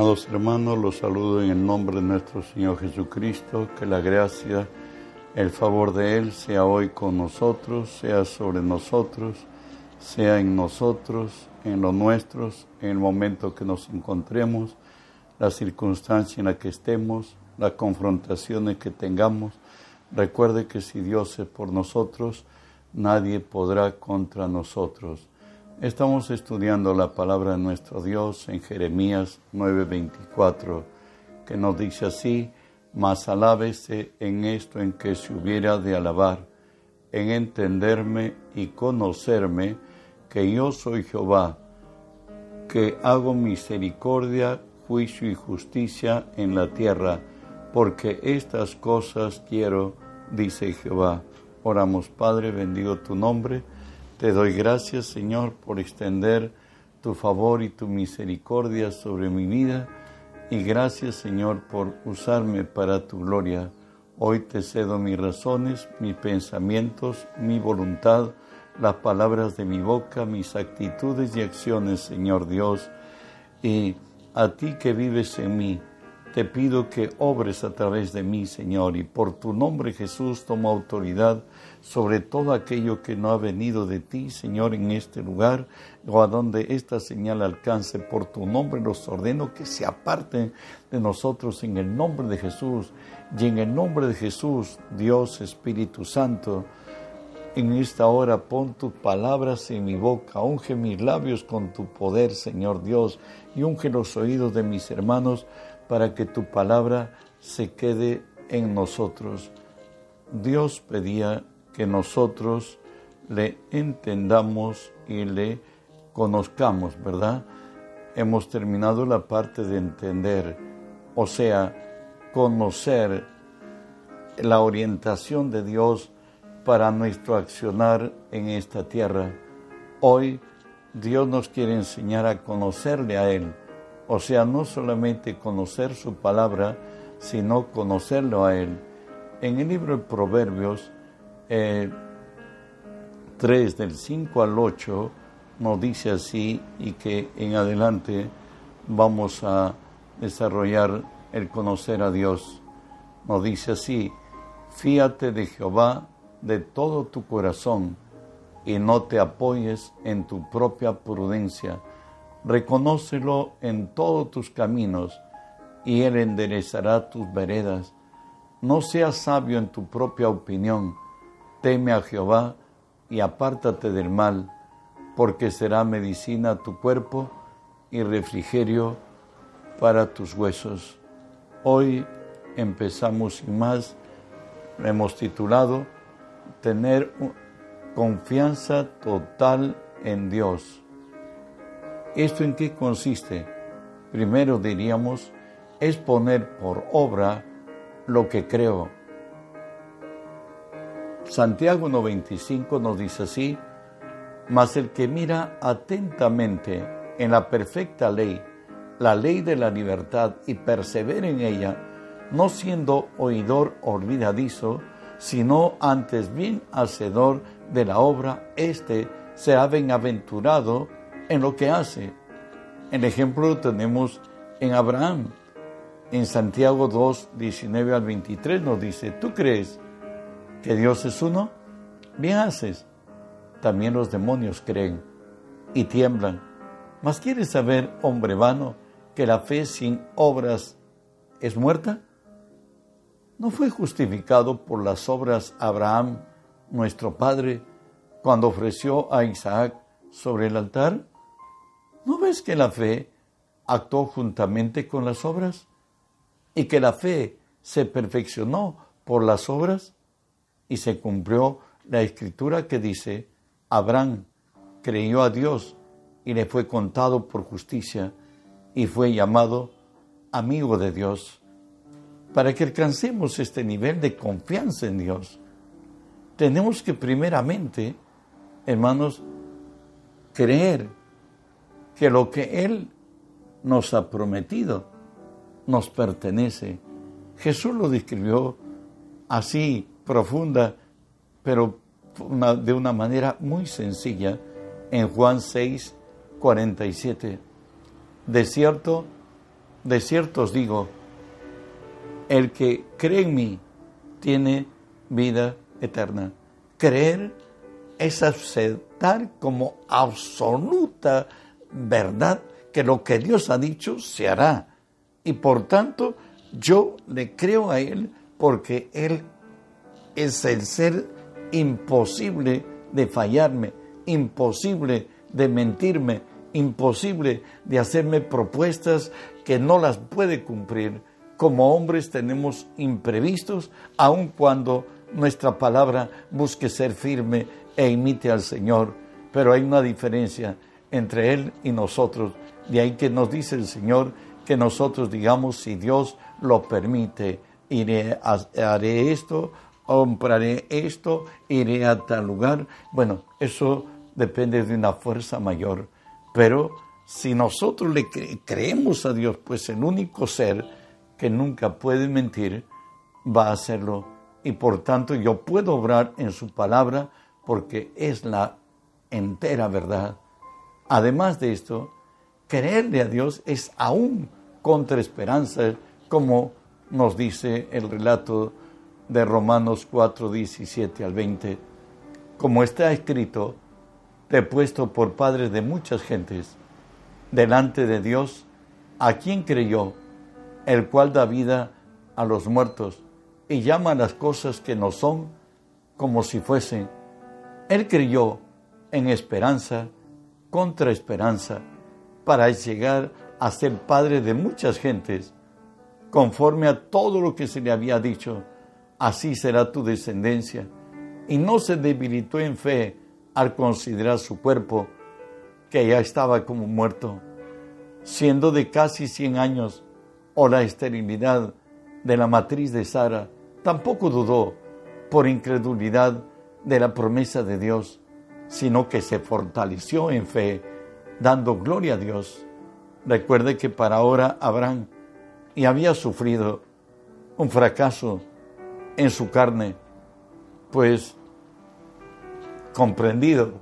Amados hermanos, los saludo en el nombre de nuestro Señor Jesucristo, que la gracia, el favor de Él sea hoy con nosotros, sea sobre nosotros, sea en nosotros, en los nuestros, en el momento que nos encontremos, la circunstancia en la que estemos, las confrontaciones que tengamos. Recuerde que si Dios es por nosotros, nadie podrá contra nosotros. Estamos estudiando la palabra de nuestro Dios en Jeremías 9:24, que nos dice así, mas alábese en esto en que se hubiera de alabar, en entenderme y conocerme que yo soy Jehová, que hago misericordia, juicio y justicia en la tierra, porque estas cosas quiero, dice Jehová. Oramos, Padre, bendigo tu nombre te doy gracias, Señor, por extender tu favor y tu misericordia sobre mi vida y gracias, Señor, por usarme para tu gloria. Hoy te cedo mis razones, mis pensamientos, mi voluntad, las palabras de mi boca, mis actitudes y acciones, Señor Dios, y a ti que vives en mí te pido que obres a través de mí, Señor, y por tu nombre Jesús tomo autoridad sobre todo aquello que no ha venido de ti, Señor, en este lugar, o a donde esta señal alcance. Por tu nombre los ordeno que se aparten de nosotros en el nombre de Jesús. Y en el nombre de Jesús, Dios Espíritu Santo, en esta hora pon tus palabras en mi boca, unge mis labios con tu poder, Señor Dios, y unge los oídos de mis hermanos para que tu palabra se quede en nosotros. Dios pedía que nosotros le entendamos y le conozcamos, ¿verdad? Hemos terminado la parte de entender, o sea, conocer la orientación de Dios para nuestro accionar en esta tierra. Hoy Dios nos quiere enseñar a conocerle a Él o sea, no solamente conocer su palabra, sino conocerlo a Él. En el libro de Proverbios 3, eh, del 5 al 8, nos dice así y que en adelante vamos a desarrollar el conocer a Dios. Nos dice así, fíate de Jehová de todo tu corazón y no te apoyes en tu propia prudencia Reconócelo en todos tus caminos y Él enderezará tus veredas. No seas sabio en tu propia opinión. Teme a Jehová y apártate del mal, porque será medicina a tu cuerpo y refrigerio para tus huesos. Hoy empezamos sin más, hemos titulado Tener confianza total en Dios. ¿Esto en qué consiste? Primero diríamos, es poner por obra lo que creo. Santiago 95 nos dice así, mas el que mira atentamente en la perfecta ley, la ley de la libertad, y persevera en ella, no siendo oidor olvidadizo, sino antes bien hacedor de la obra, éste será bienaventurado en lo que hace. El ejemplo lo tenemos en Abraham. En Santiago 2, 19 al 23 nos dice, ¿tú crees que Dios es uno? Bien haces. También los demonios creen y tiemblan. ¿Mas quieres saber, hombre vano, que la fe sin obras es muerta? ¿No fue justificado por las obras Abraham, nuestro padre, cuando ofreció a Isaac sobre el altar? ¿No ves que la fe actuó juntamente con las obras? Y que la fe se perfeccionó por las obras y se cumplió la escritura que dice, Abraham creyó a Dios y le fue contado por justicia y fue llamado amigo de Dios. Para que alcancemos este nivel de confianza en Dios, tenemos que primeramente, hermanos, creer que lo que Él nos ha prometido nos pertenece. Jesús lo describió así, profunda, pero de una manera muy sencilla en Juan 6, 47. De cierto, de cierto os digo, el que cree en mí tiene vida eterna. Creer es aceptar como absoluta verdad que lo que Dios ha dicho se hará. Y por tanto, yo le creo a Él porque Él es el ser imposible de fallarme, imposible de mentirme, imposible de hacerme propuestas que no las puede cumplir. Como hombres tenemos imprevistos, aun cuando nuestra palabra busque ser firme e imite al Señor. Pero hay una diferencia entre Él y nosotros. De ahí que nos dice el Señor que nosotros digamos, si Dios lo permite, iré, haré esto, compraré esto, iré a tal lugar. Bueno, eso depende de una fuerza mayor. Pero si nosotros le creemos a Dios, pues el único ser que nunca puede mentir, va a hacerlo. Y por tanto yo puedo obrar en su palabra porque es la entera verdad. Además de esto, creerle a Dios es aún contra esperanza, como nos dice el relato de Romanos 4, 17 al 20. Como está escrito, te he puesto por padre de muchas gentes, delante de Dios, a quien creyó, el cual da vida a los muertos y llama las cosas que no son como si fuesen. Él creyó en esperanza contra esperanza para llegar a ser padre de muchas gentes, conforme a todo lo que se le había dicho, así será tu descendencia. Y no se debilitó en fe al considerar su cuerpo, que ya estaba como muerto, siendo de casi cien años, o la esterilidad de la matriz de Sara, tampoco dudó por incredulidad de la promesa de Dios, sino que se fortaleció en fe, dando gloria a Dios. Recuerde que para ahora Abraham y había sufrido un fracaso en su carne, pues comprendido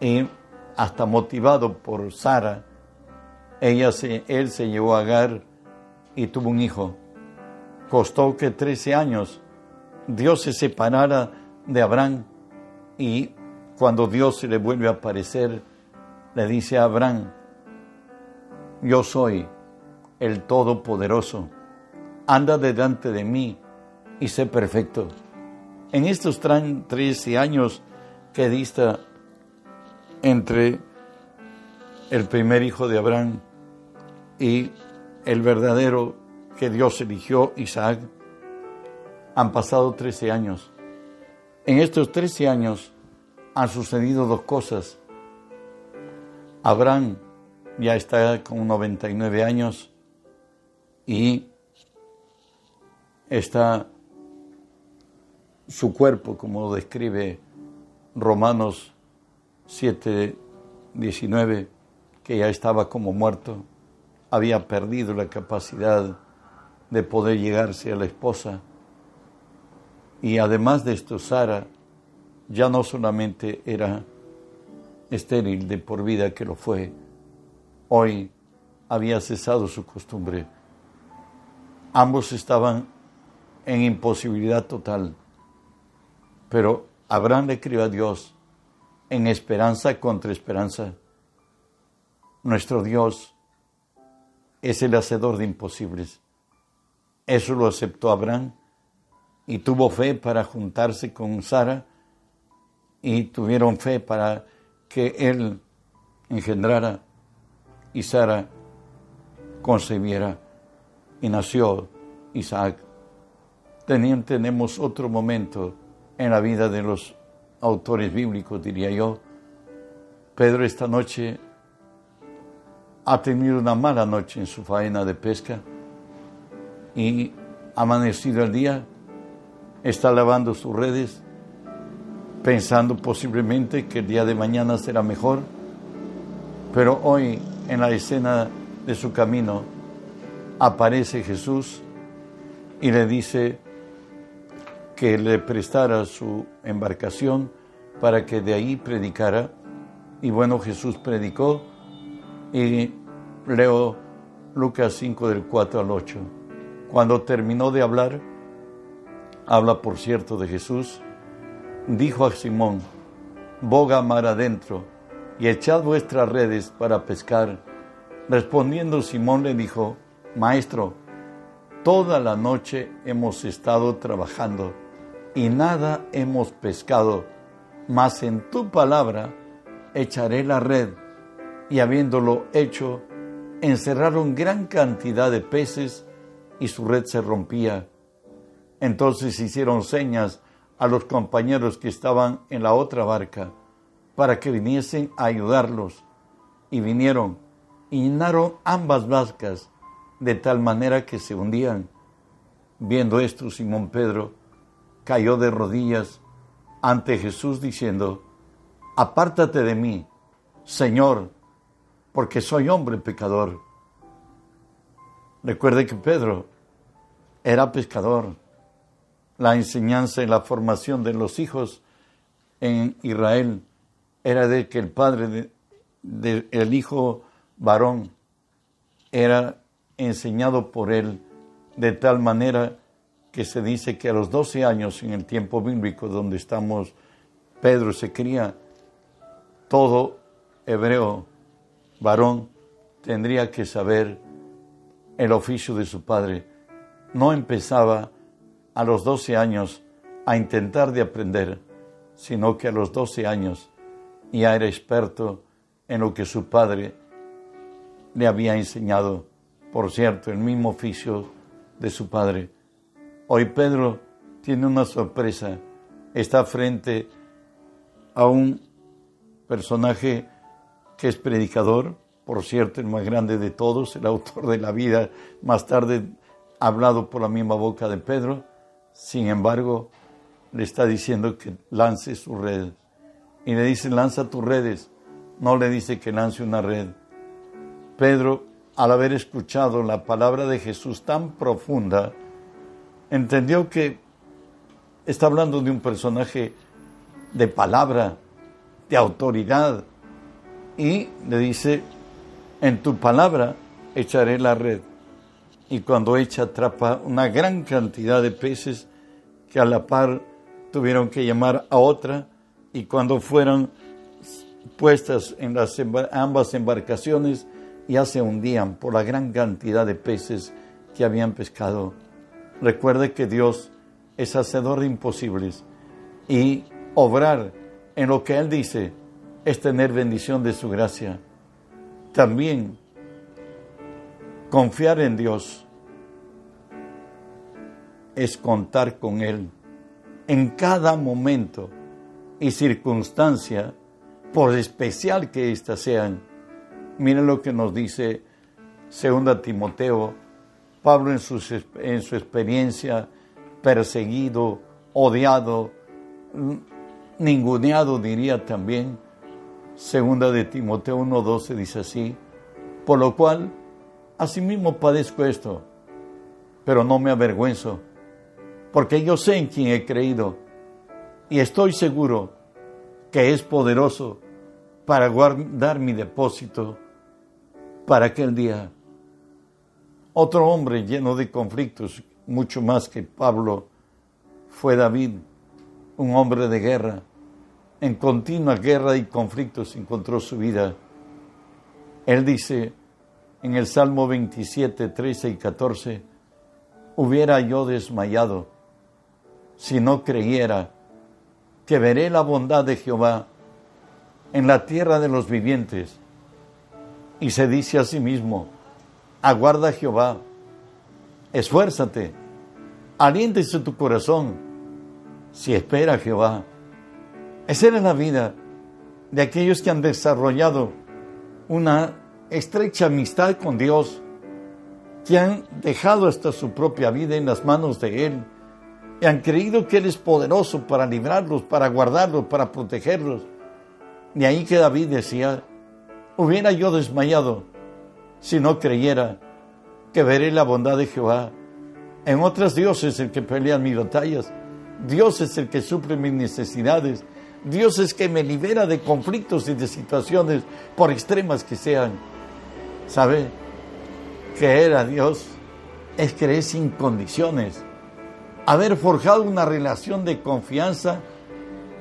y hasta motivado por Sara, ella se, él se llevó a Agar y tuvo un hijo. Costó que 13 años Dios se separara de Abraham y cuando Dios se le vuelve a aparecer, le dice a Abraham, yo soy el Todopoderoso, anda delante de mí y sé perfecto. En estos 13 años que dista entre el primer hijo de Abraham y el verdadero que Dios eligió, Isaac, han pasado 13 años. En estos 13 años han sucedido dos cosas. Abraham ya está con 99 años y está su cuerpo, como describe Romanos 7, 19, que ya estaba como muerto, había perdido la capacidad de poder llegarse a la esposa. Y además de esto, Sara ya no solamente era estéril de por vida que lo fue, hoy había cesado su costumbre. Ambos estaban en imposibilidad total pero Abraham le crió a Dios en esperanza contra esperanza. Nuestro Dios es el hacedor de imposibles. Eso lo aceptó Abraham y tuvo fe para juntarse con Sara y tuvieron fe para que él engendrara y Sara concebiera y nació Isaac. tenemos otro momento en la vida de los autores bíblicos, diría yo. Pedro esta noche ha tenido una mala noche en su faena de pesca y amanecido el día, está lavando sus redes, pensando posiblemente que el día de mañana será mejor, pero hoy en la escena de su camino aparece Jesús y le dice, que le prestara su embarcación para que de ahí predicara. Y bueno, Jesús predicó y leo Lucas 5 del 4 al 8. Cuando terminó de hablar, habla por cierto de Jesús, dijo a Simón, boga mar adentro y echad vuestras redes para pescar. Respondiendo Simón le dijo, Maestro, toda la noche hemos estado trabajando y nada hemos pescado, mas en tu palabra echaré la red. Y habiéndolo hecho, encerraron gran cantidad de peces y su red se rompía. Entonces hicieron señas a los compañeros que estaban en la otra barca para que viniesen a ayudarlos. Y vinieron y llenaron ambas barcas de tal manera que se hundían. Viendo esto, Simón Pedro cayó de rodillas ante Jesús diciendo, Apártate de mí, Señor, porque soy hombre pecador. Recuerde que Pedro era pescador. La enseñanza y la formación de los hijos en Israel era de que el padre del hijo varón era enseñado por él de tal manera que se dice que a los 12 años en el tiempo bíblico donde estamos, Pedro se cría, todo hebreo varón tendría que saber el oficio de su padre. No empezaba a los 12 años a intentar de aprender, sino que a los 12 años ya era experto en lo que su padre le había enseñado. Por cierto, el mismo oficio de su padre. Hoy Pedro tiene una sorpresa. Está frente a un personaje que es predicador, por cierto, el más grande de todos, el autor de la vida, más tarde hablado por la misma boca de Pedro. Sin embargo, le está diciendo que lance su red. Y le dice, lanza tus redes. No le dice que lance una red. Pedro, al haber escuchado la palabra de Jesús tan profunda, entendió que está hablando de un personaje de palabra, de autoridad, y le dice, en tu palabra echaré la red. Y cuando echa atrapa una gran cantidad de peces que a la par tuvieron que llamar a otra y cuando fueron puestas en las ambas embarcaciones ya se hundían por la gran cantidad de peces que habían pescado. Recuerde que Dios es hacedor de imposibles y obrar en lo que Él dice es tener bendición de su gracia. También confiar en Dios es contar con Él en cada momento y circunstancia, por especial que éstas sean. Miren lo que nos dice 2 Timoteo Pablo en su, en su experiencia, perseguido, odiado, ninguneado diría también, segunda de Timoteo 1.12 dice así, por lo cual asimismo padezco esto, pero no me avergüenzo, porque yo sé en quién he creído y estoy seguro que es poderoso para guardar mi depósito para aquel día. Otro hombre lleno de conflictos, mucho más que Pablo, fue David, un hombre de guerra. En continua guerra y conflictos encontró su vida. Él dice en el Salmo 27, 13 y 14, hubiera yo desmayado si no creyera que veré la bondad de Jehová en la tierra de los vivientes. Y se dice a sí mismo, aguarda Jehová, esfuérzate, aliéntese tu corazón, si espera Jehová. Esa era la vida de aquellos que han desarrollado una estrecha amistad con Dios, que han dejado hasta su propia vida en las manos de Él y han creído que Él es poderoso para librarlos, para guardarlos, para protegerlos. De ahí que David decía, hubiera yo desmayado si no creyera que veré la bondad de Jehová. En otras Dios es el que pelea mis batallas. Dios es el que suple mis necesidades. Dios es que me libera de conflictos y de situaciones, por extremas que sean. ¿Sabe? Creer a Dios es creer sin condiciones. Haber forjado una relación de confianza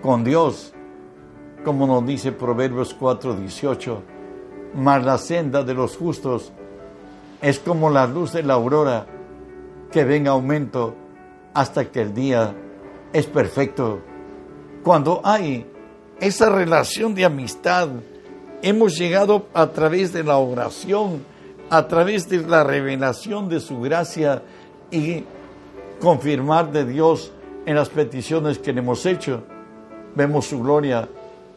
con Dios, como nos dice Proverbios 4:18, mas la senda de los justos es como la luz de la aurora que ve en aumento hasta que el día es perfecto. Cuando hay esa relación de amistad, hemos llegado a través de la oración, a través de la revelación de su gracia y confirmar de Dios en las peticiones que le hemos hecho. Vemos su gloria,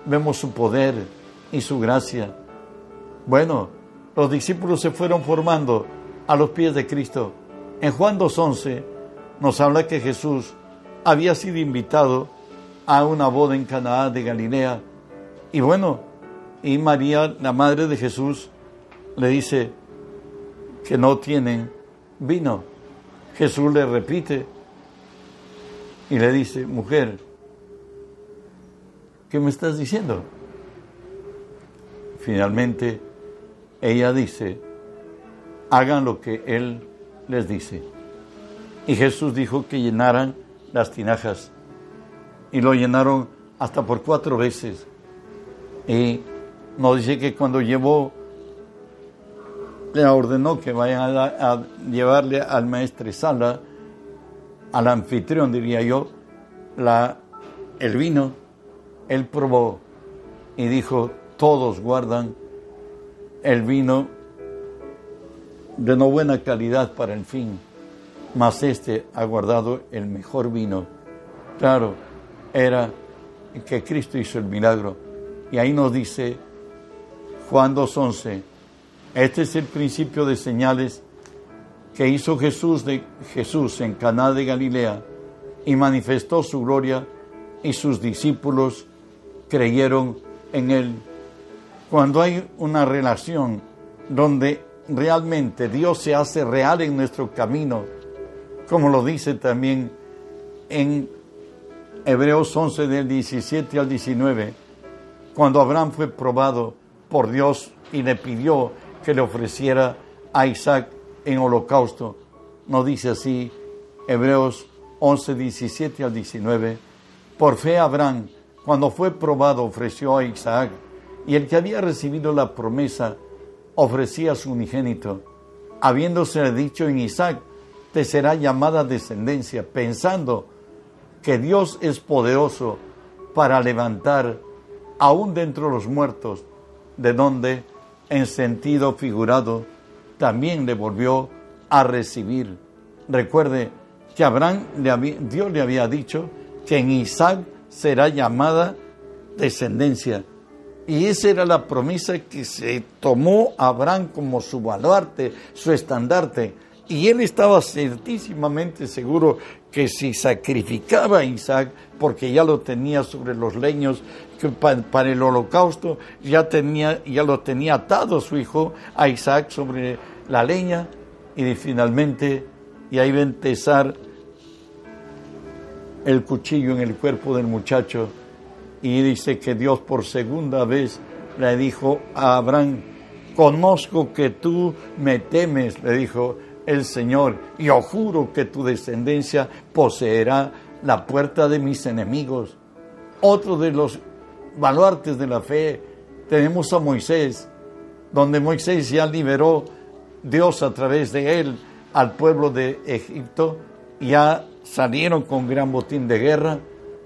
vemos su poder y su gracia. Bueno, los discípulos se fueron formando a los pies de Cristo. En Juan 2.11 nos habla que Jesús había sido invitado a una boda en Canaá de Galilea. Y bueno, y María, la madre de Jesús, le dice que no tienen vino. Jesús le repite y le dice, mujer, ¿qué me estás diciendo? Finalmente, ella dice, hagan lo que Él les dice. Y Jesús dijo que llenaran las tinajas. Y lo llenaron hasta por cuatro veces. Y nos dice que cuando llevó, le ordenó que vayan a, llevarle al maestro Sala, al anfitrión, diría yo, la, el vino. Él probó y dijo, todos guardan el vino de no buena calidad para el fin, mas este ha guardado el mejor vino. Claro, era que Cristo hizo el milagro. Y ahí nos dice Juan 2.11, este es el principio de señales que hizo Jesús, de, Jesús en Caná de Galilea y manifestó su gloria y sus discípulos creyeron en él. Cuando hay una relación donde realmente Dios se hace real en nuestro camino, como lo dice también en Hebreos 11 del 17 al 19, cuando Abraham fue probado por Dios y le pidió que le ofreciera a Isaac en holocausto. No dice así Hebreos 11, 17 al 19. Por fe Abraham, cuando fue probado, ofreció a Isaac, y el que había recibido la promesa, ofrecía su unigénito, habiéndose dicho en Isaac, te será llamada descendencia, pensando que Dios es poderoso para levantar aún dentro de los muertos, de donde, en sentido figurado, también le volvió a recibir. Recuerde que Abraham, Dios le había dicho que en Isaac será llamada descendencia. Y esa era la promesa que se tomó Abraham como su baluarte, su estandarte. Y él estaba certísimamente seguro que si sacrificaba a Isaac, porque ya lo tenía sobre los leños para, el holocausto, ya, tenía, ya lo tenía atado su hijo a Isaac sobre la leña, y finalmente, y ahí va a empezar el cuchillo en el cuerpo del muchacho y dice que Dios por segunda vez le dijo a Abraham, conozco que tú me temes, le dijo el Señor, y yo juro que tu descendencia poseerá la puerta de mis enemigos. Otro de los baluartes de la fe. Tenemos a Moisés, donde Moisés ya liberó Dios a través de él al pueblo de Egipto, ya salieron con gran botín de guerra,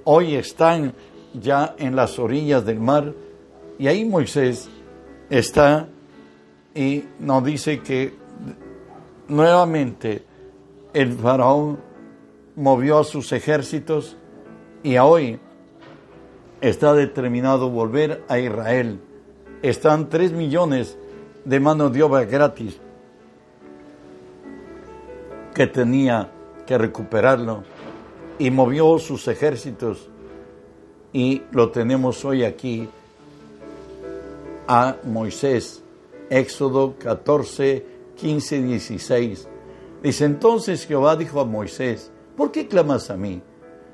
hoy están ya en las orillas del mar, y ahí Moisés está y nos dice que nuevamente el faraón movió a sus ejércitos y hoy está determinado volver a Israel. Están tres millones de mano de obra gratis que tenía que recuperarlo y movió sus ejércitos y lo tenemos hoy aquí a Moisés, Éxodo 14, 15, 16. Dice entonces Jehová dijo a Moisés, ¿por qué clamas a mí?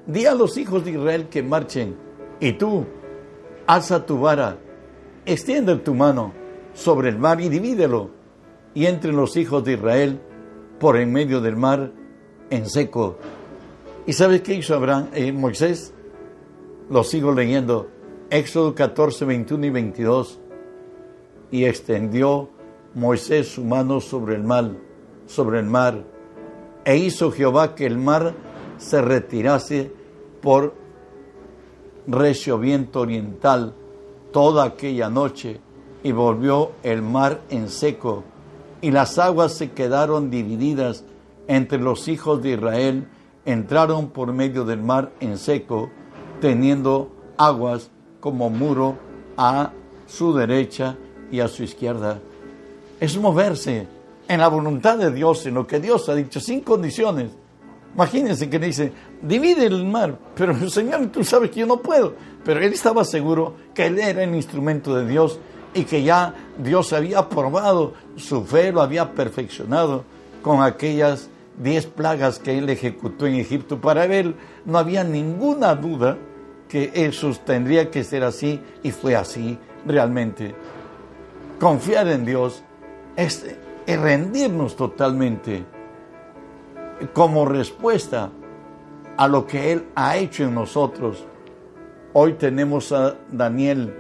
Di a los hijos de Israel que marchen, y tú, alza tu vara, extiende tu mano sobre el mar y divídelo, y entre los hijos de Israel por en medio del mar en seco. ¿Y sabes qué hizo Abraham, eh, Moisés? Lo sigo leyendo. Éxodo 14, 21 y 22. Y extendió Moisés su mano sobre el mar, sobre el mar, e hizo Jehová que el mar se retirase por recio viento oriental toda aquella noche, y volvió el mar en seco, y las aguas se quedaron divididas entre los hijos de Israel, entraron por medio del mar en seco, teniendo aguas como muro a su derecha y a su izquierda. Es moverse en la voluntad de Dios, en lo que Dios ha dicho, sin condiciones. Imagínense que dice, divide el mar, pero Señor, tú sabes que yo no puedo. Pero él estaba seguro que él era el instrumento de Dios y que ya Dios había probado su fe, lo había perfeccionado con aquellas diez plagas que él ejecutó en Egipto. Para él no había ninguna duda que eso tendría que ser así y fue así realmente. Confiar en Dios es, rendirnos totalmente como respuesta a lo que Él ha hecho en nosotros. Hoy tenemos a Daniel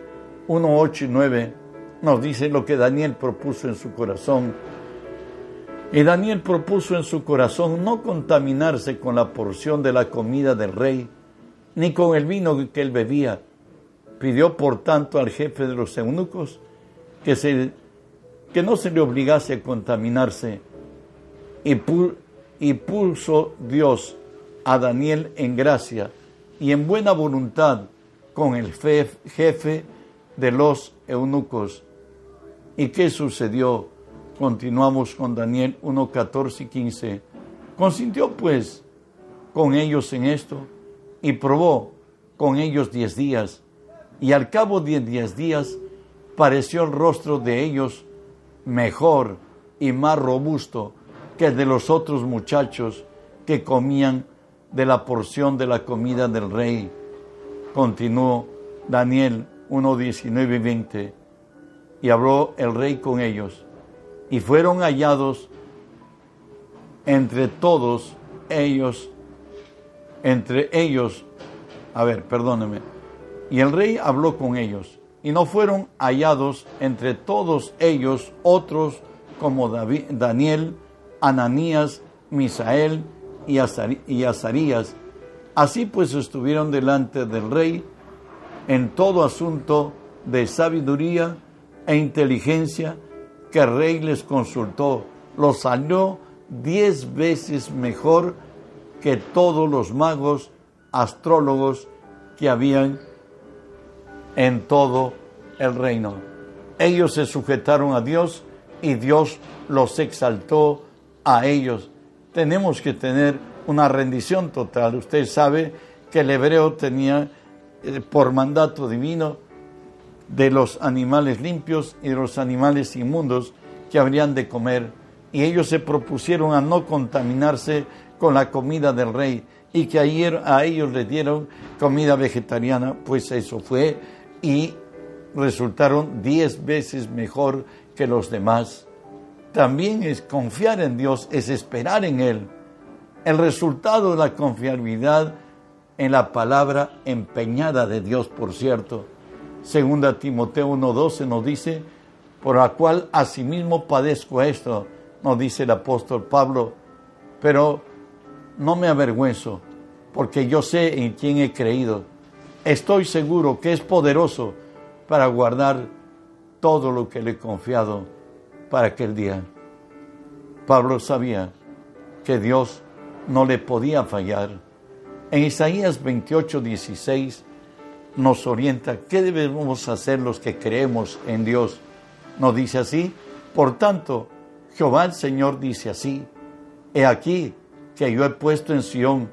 1, 8 y 9, nos dice lo que Daniel propuso en su corazón. Y Daniel propuso en su corazón no contaminarse con la porción de la comida del rey, ni con el vino que él bebía. Pidió por tanto al jefe de los eunucos que, se, que no se le obligase a contaminarse. Y, y puso Dios a Daniel en gracia y en buena voluntad con el jefe de los eunucos. ¿Y qué sucedió? Continuamos con Daniel 1, 14 y 15. Consintió pues con ellos en esto y probó con ellos diez días. Y al cabo de diez días pareció el rostro de ellos mejor y más robusto que el de los otros muchachos que comían de la porción de la comida del rey. Continuó Daniel 1, 19 y 20. Y habló el rey con ellos. Y fueron hallados entre todos ellos entre ellos, a ver, perdóneme, y el rey habló con ellos, y no fueron hallados entre todos ellos otros como David, Daniel, Ananías, Misael y, Azarías. Así pues estuvieron delante del rey en todo asunto de sabiduría e inteligencia que el rey les consultó. Los salió diez veces mejor que todos los magos, astrólogos que habían en todo el reino. Ellos se sujetaron a Dios y Dios los exaltó a ellos. Tenemos que tener una rendición total. Usted sabe que el hebreo tenía eh, por mandato divino de los animales limpios y de los animales inmundos que habrían de comer. Y ellos se propusieron a no contaminarse con la comida del rey y que ayer a ellos les dieron comida vegetariana, pues eso fue y resultaron diez veces mejor que los demás. También es confiar en Dios, es esperar en Él. El resultado de la confiabilidad en la palabra empeñada de Dios, por cierto. Segunda Timoteo 1.12 nos dice, por la cual asimismo padezco esto, nos dice el apóstol Pablo, pero no me avergüenzo, porque yo sé en quién he creído. Estoy seguro que es poderoso para guardar todo lo que le he confiado para aquel día. Pablo sabía que Dios no le podía fallar. En Isaías 28, 16 nos orienta qué debemos hacer los que creemos en Dios. Nos dice así, por tanto, Jehová el Señor dice así, he aquí, que yo he puesto en Sión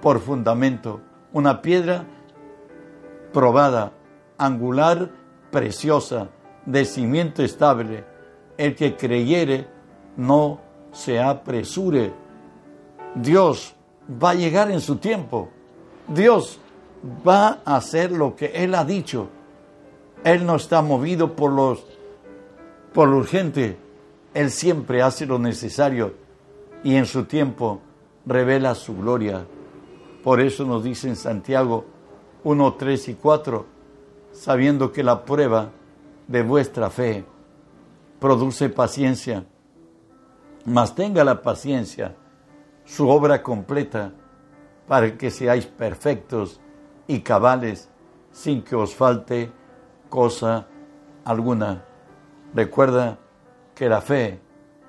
por fundamento, una piedra probada, angular, preciosa, de cimiento estable. El que creyere no se apresure. Dios va a llegar en su tiempo. Dios va a hacer lo que Él ha dicho. Él no está movido por los por lo urgente. Él siempre hace lo necesario y en su tiempo revela su gloria. Por eso nos dice en Santiago 1, 3 y 4, sabiendo que la prueba de vuestra fe produce paciencia, mas tenga la paciencia su obra completa para que seáis perfectos y cabales sin que os falte cosa alguna. Recuerda que la fe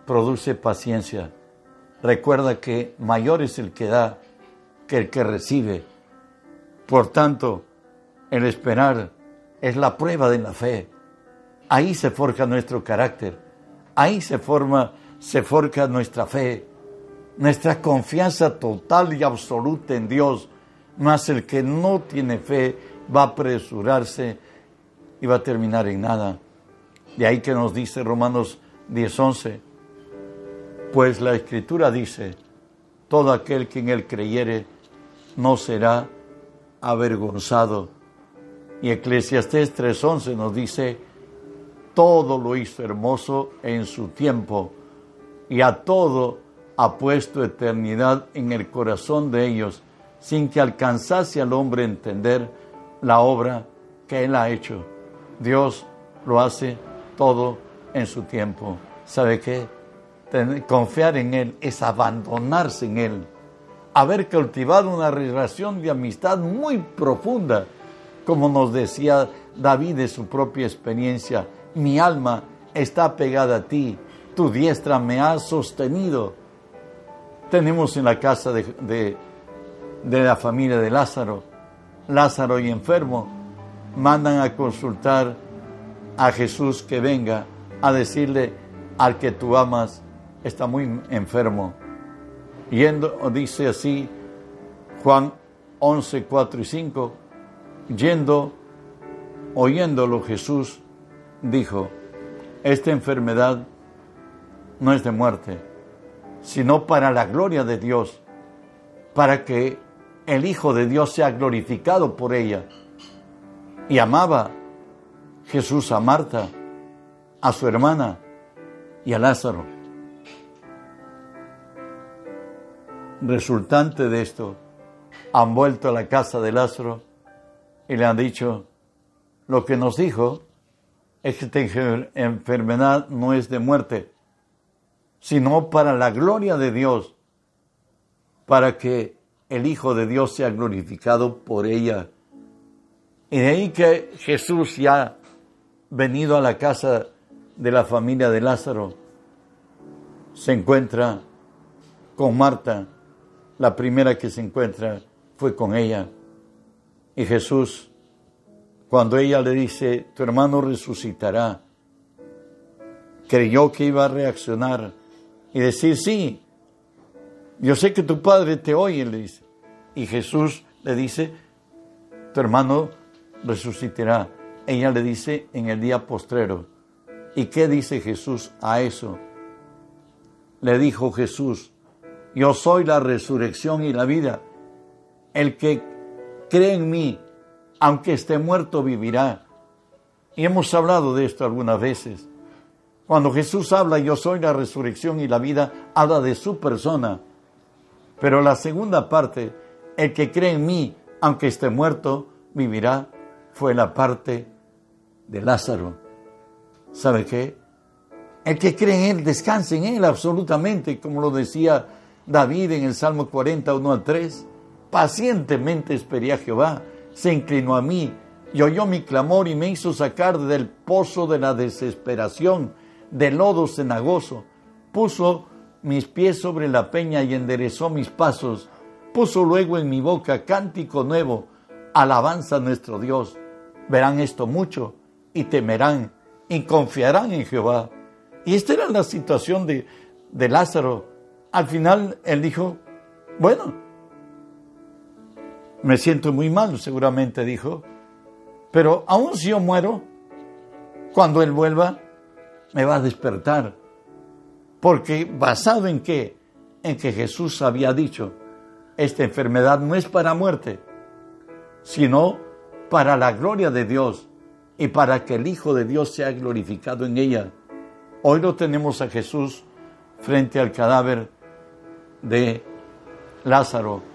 produce paciencia. Recuerda que mayor es el que da que el que recibe. Por tanto, el esperar es la prueba de la fe. Ahí se forja nuestro carácter. Ahí se forma, se forja nuestra fe, nuestra confianza total y absoluta en Dios. Mas el que no tiene fe va a apresurarse y va a terminar en nada. De ahí que nos dice Romanos 10:11, pues la escritura dice, todo aquel que en él creyere no será avergonzado. Y Eclesiastés 3:11 nos dice, todo lo hizo hermoso en su tiempo y a todo ha puesto eternidad en el corazón de ellos, sin que alcanzase al hombre entender la obra que él ha hecho. Dios lo hace todo en su tiempo. ¿Sabe qué? confiar en Él es abandonarse en Él. Haber cultivado una relación de amistad muy profunda, como nos decía David de su propia experiencia. Mi alma está pegada a ti, tu diestra me ha sostenido. Tenemos en la casa de, de, la familia de Lázaro, Lázaro y enfermo, mandan a consultar a Jesús que venga a decirle al que tú amas está muy enfermo. Yendo, dice así Juan 11, 4 y 5, yendo, oyéndolo Jesús, dijo, esta enfermedad no es de muerte, sino para la gloria de Dios, para que el Hijo de Dios sea glorificado por ella. Y amaba Jesús a Marta, a su hermana y a Lázaro. Resultante de esto, han vuelto a la casa de Lázaro y le han dicho, lo que nos dijo esta enfermedad no es de muerte, sino para la gloria de Dios, para que el Hijo de Dios sea glorificado por ella. Y de ahí que Jesús ya venido a la casa de la familia de Lázaro, se encuentra con Marta. La primera que se encuentra fue con ella. Y Jesús, cuando ella le dice, tu hermano resucitará, creyó que iba a reaccionar y decir, sí, yo sé que tu padre te oye, le dice. Y Jesús le dice, tu hermano resucitará. Ella le dice en el día postrero. ¿Y qué dice Jesús a eso? Le dijo Jesús, yo soy la resurrección y la vida. El que cree en mí, aunque esté muerto, vivirá. Y hemos hablado de esto algunas veces. Cuando Jesús habla, yo soy la resurrección y la vida, habla de su persona. Pero la segunda parte, el que cree en mí, aunque esté muerto, vivirá, fue la parte de Lázaro. ¿Sabe qué? El que cree en Él, descanse en Él absolutamente, como lo decía David en el Salmo 41 al 3. Pacientemente esperé a Jehová, se inclinó a mí y oyó mi clamor y me hizo sacar del pozo de la desesperación, del lodo cenagoso. Puso mis pies sobre la peña y enderezó mis pasos. Puso luego en mi boca cántico nuevo, alabanza a nuestro Dios. Verán esto mucho y temerán y confiarán en Jehová. Y esta era la situación de, de Lázaro. Al final él dijo, bueno, me siento muy mal, seguramente dijo, pero aún si yo muero, cuando él vuelva, me va a despertar. Porque basado en qué? En que Jesús había dicho, esta enfermedad no es para muerte, sino para la gloria de Dios y para que el Hijo de Dios sea glorificado en ella. Hoy lo tenemos a Jesús frente al cadáver de Lázaro.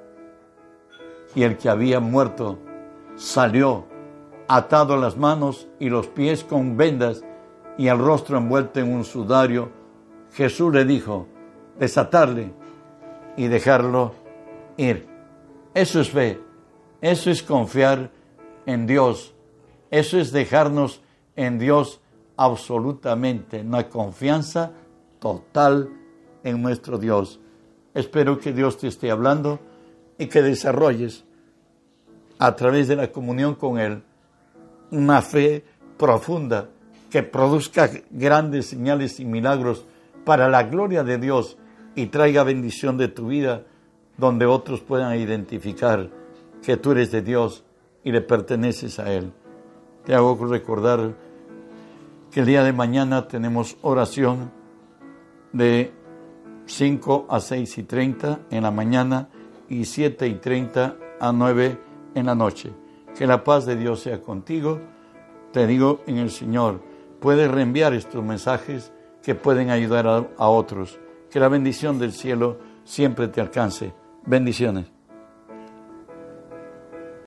Y el que había muerto salió, atado las manos y los pies con vendas y el rostro envuelto en un sudario. Jesús le dijo, desatarle y dejarlo ir. Eso es fe, eso es confiar en Dios, eso es dejarnos en Dios absolutamente, una confianza total en nuestro Dios. Espero que Dios te esté hablando y que desarrolles a través de la comunión con Él una fe profunda que produzca grandes señales y milagros para la gloria de Dios y traiga bendición de tu vida donde otros puedan identificar que tú eres de Dios y le perteneces a Él. Te hago recordar que el día de mañana tenemos oración de 5 a 6 y 30 en la mañana y 7 y 30 a 9 en la noche. Que la paz de Dios sea contigo. Te digo en el Señor, puedes reenviar estos mensajes que pueden ayudar a, a otros. Que la bendición del cielo siempre te alcance. Bendiciones.